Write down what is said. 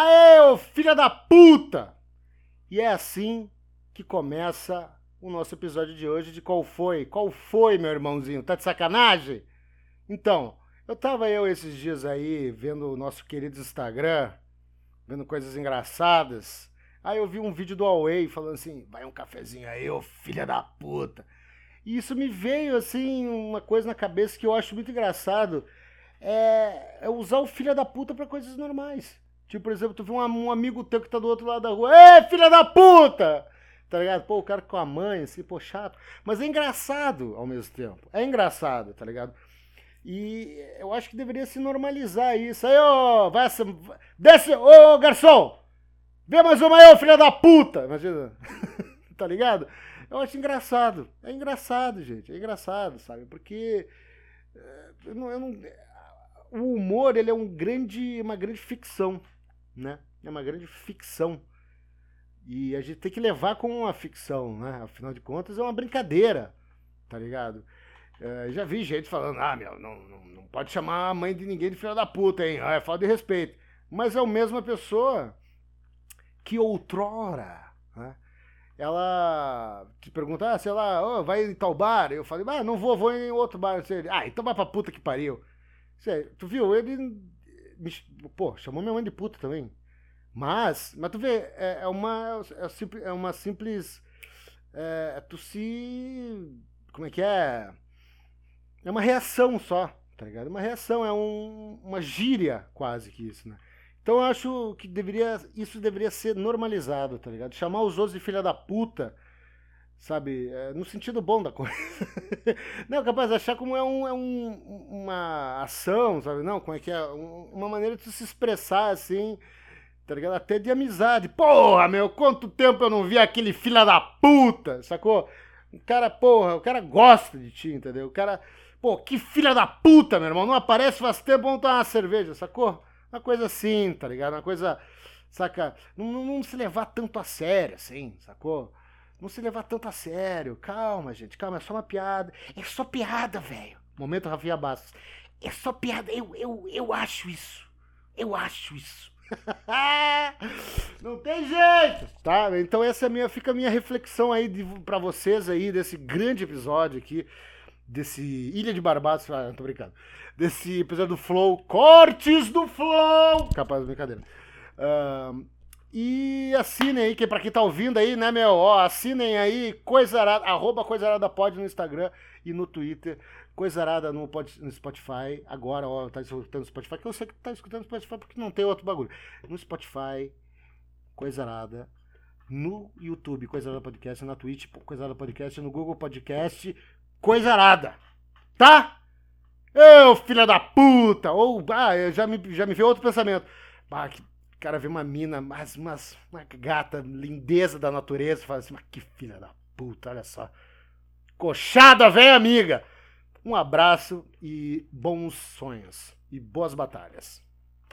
Aê, ô filha da puta! E é assim que começa o nosso episódio de hoje de qual foi? Qual foi, meu irmãozinho? Tá de sacanagem? Então, eu tava eu esses dias aí vendo o nosso querido Instagram, vendo coisas engraçadas. Aí eu vi um vídeo do Huawei falando assim: vai um cafezinho aí, ô filha da puta. E isso me veio assim, uma coisa na cabeça que eu acho muito engraçado. É, é usar o filha da puta pra coisas normais. Tipo, por exemplo, tu vê um, um amigo teu que tá do outro lado da rua, Ê, filha da puta! Tá ligado? Pô, o cara com a mãe, assim, pô, chato. Mas é engraçado ao mesmo tempo. É engraçado, tá ligado? E eu acho que deveria se normalizar isso. Aí, ô, vai, desce, ô, garçom! Vê mais uma aí, ô, filha da puta! Imagina. tá ligado? Eu acho engraçado. É engraçado, gente. É engraçado, sabe? Porque. Eh, eu não, eu não, o humor, ele é um grande, uma grande ficção né? É uma grande ficção. E a gente tem que levar como uma ficção, né? Afinal de contas, é uma brincadeira, tá ligado? É, já vi gente falando, ah, meu, não, não, não, pode chamar a mãe de ninguém de filha da puta, hein? Ah, é falta de respeito. Mas é a mesma pessoa que outrora, né? Ela te pergunta, ah, sei lá, oh, vai em tal bar? Eu falei, ah, não vou, vou em outro bar. Ah, então vai pra puta que pariu. Tu viu? Ele me, pô, chamou minha mãe de puta também. Mas, mas tu vê, é, é uma, é, é uma simples. É, é, tu se. Como é que é? É uma reação só, tá ligado? É uma reação, é um, uma gíria quase que isso, né? Então eu acho que deveria, isso deveria ser normalizado, tá ligado? Chamar os outros de filha da puta sabe? É, no sentido bom da coisa. não, capaz de achar como é, um, é um, uma ação, sabe? Não, como é que é? uma maneira de se expressar assim, tá ligado? Até de amizade. Porra, meu, quanto tempo eu não vi aquele filha da puta, sacou? O cara, porra, o cara gosta de ti, entendeu? O cara, pô, que filha da puta, meu irmão, não aparece faz tempo, vamos tomar uma cerveja, sacou? Uma coisa assim, tá ligado? Uma coisa, saca? Não, não, não se levar tanto a sério, assim, sacou? Não se levar tanto a sério. Calma, gente, calma, é só uma piada. É só piada, velho. Momento Rafinha Bastos. É só piada. Eu, eu, eu acho isso. Eu acho isso. Não tem jeito, tá? Então essa é minha, fica a minha reflexão aí para vocês aí desse grande episódio aqui desse Ilha de Barbados, ah, não tô brincando. Desse episódio do Flow, cortes do Flow. Capaz de brincadeira. Uh, e assinem aí, que pra quem tá ouvindo aí, né, meu? Ó, assinem aí, Coisarada, arroba Coisarada Pod no Instagram e no Twitter. Coisarada no, no Spotify. Agora, ó, tá escutando no Spotify, que eu sei que tá escutando no Spotify porque não tem outro bagulho. No Spotify, Coisarada. No YouTube, Coisarada Podcast. Na Twitch, Coisarada Podcast. No Google Podcast, Coisarada. Tá? Eu, filha da puta! Ou, ah, já me, já me veio outro pensamento. Ah, que o cara vê uma mina, mas, mas uma gata, lindeza da natureza, e fala assim, mas que filha da puta, olha só. Coxada, velha amiga! Um abraço e bons sonhos. E boas batalhas.